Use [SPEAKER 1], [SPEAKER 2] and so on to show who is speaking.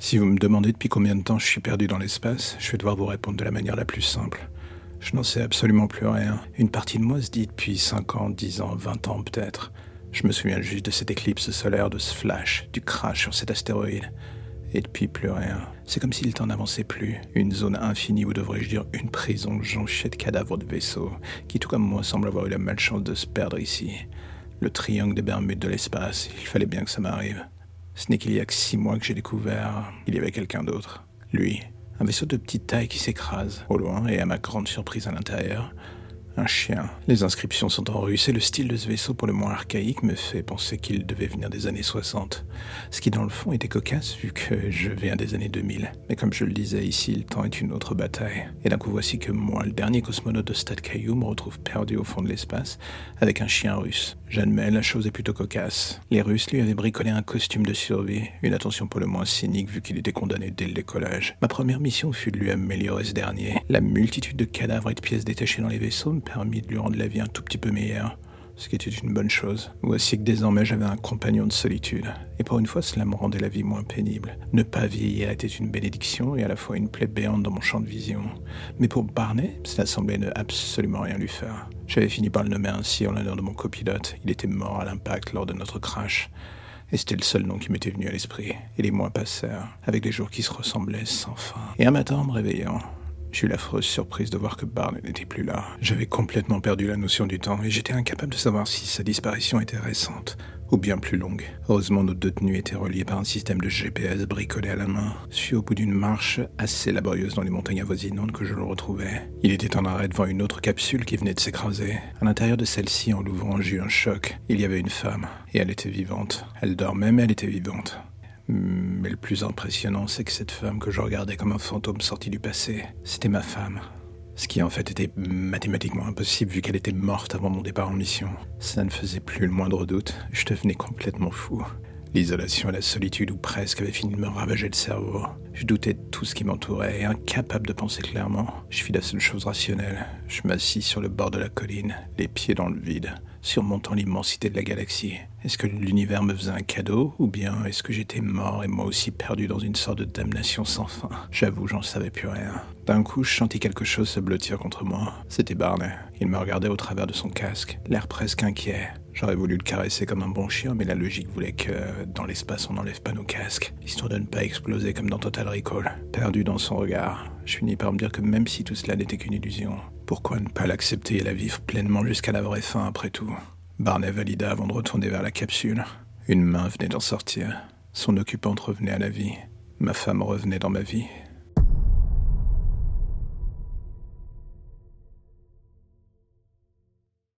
[SPEAKER 1] Si vous me demandez depuis combien de temps je suis perdu dans l'espace, je vais devoir vous répondre de la manière la plus simple. Je n'en sais absolument plus rien. Une partie de moi se dit depuis 5 ans, 10 ans, 20 ans peut-être. Je me souviens juste de cette éclipse solaire, de ce flash, du crash sur cet astéroïde. Et depuis plus rien. C'est comme si le temps n'avançait plus. Une zone infinie, ou devrais-je dire une prison jonchée de cadavres de vaisseaux, qui tout comme moi semblent avoir eu la malchance de se perdre ici. Le triangle des Bermudes de l'espace, il fallait bien que ça m'arrive. Ce n'est qu'il y a que six mois que j'ai découvert, il y avait quelqu'un d'autre. Lui, un vaisseau de petite taille qui s'écrase, au loin et à ma grande surprise à l'intérieur, un chien. Les inscriptions sont en russe et le style de ce vaisseau, pour le moins archaïque, me fait penser qu'il devait venir des années 60. Ce qui, dans le fond, était cocasse vu que je viens des années 2000. Mais comme je le disais ici, le temps est une autre bataille. Et d'un coup, voici que moi, le dernier cosmonaute de Stade Caillou, me retrouve perdu au fond de l'espace avec un chien russe. J'admets, la chose est plutôt cocasse. Les Russes lui avaient bricolé un costume de survie, une attention pour le moins cynique vu qu'il était condamné dès le décollage. Ma première mission fut de lui améliorer ce dernier. La multitude de cadavres et de pièces détachées dans les vaisseaux me permis de lui rendre la vie un tout petit peu meilleure, ce qui était une bonne chose. Voici que désormais j'avais un compagnon de solitude, et pour une fois cela me rendait la vie moins pénible. Ne pas vieillir était une bénédiction et à la fois une plaie béante dans mon champ de vision. Mais pour Barney, cela semblait ne absolument rien lui faire. J'avais fini par le nommer ainsi en l'honneur de mon copilote. Il était mort à l'impact lors de notre crash. Et c'était le seul nom qui m'était venu à l'esprit. Et les mois passèrent, avec des jours qui se ressemblaient sans fin. Et un matin, me réveillant, j'ai eu l'affreuse surprise de voir que Barney n'était plus là. J'avais complètement perdu la notion du temps et j'étais incapable de savoir si sa disparition était récente ou bien plus longue. Heureusement, nos deux tenues étaient reliées par un système de GPS bricolé à la main. suis au bout d'une marche assez laborieuse dans les montagnes avoisinantes que je le retrouvais. Il était en arrêt devant une autre capsule qui venait de s'écraser. À l'intérieur de celle-ci, en l'ouvrant, j'ai eu un choc. Il y avait une femme, et elle était vivante. Elle dormait, mais elle était vivante. Mais le plus impressionnant, c'est que cette femme que je regardais comme un fantôme sorti du passé, c'était ma femme. Ce qui en fait était mathématiquement impossible vu qu'elle était morte avant mon départ en mission. Ça ne faisait plus le moindre doute, je devenais complètement fou. L'isolation et la solitude ou presque avaient fini de me ravager le cerveau. Je doutais de tout ce qui m'entourait et incapable de penser clairement. Je fis la seule chose rationnelle. Je m'assis sur le bord de la colline, les pieds dans le vide, surmontant l'immensité de la galaxie. Est-ce que l'univers me faisait un cadeau ou bien est-ce que j'étais mort et moi aussi perdu dans une sorte de damnation sans fin? J'avoue, j'en savais plus rien. D'un coup, je sentis quelque chose se blottir contre moi. C'était Barney. Il me regardait au travers de son casque, l'air presque inquiet. J'aurais voulu le caresser comme un bon chien, mais la logique voulait que dans l'espace on n'enlève pas nos casques, histoire de ne pas exploser comme dans Total Recall. Perdu dans son regard, je finis par me dire que même si tout cela n'était qu'une illusion, pourquoi ne pas l'accepter et la vivre pleinement jusqu'à la vraie fin après tout Barney valida avant de retourner vers la capsule. Une main venait d'en sortir. Son occupante revenait à la vie. Ma femme revenait dans ma vie.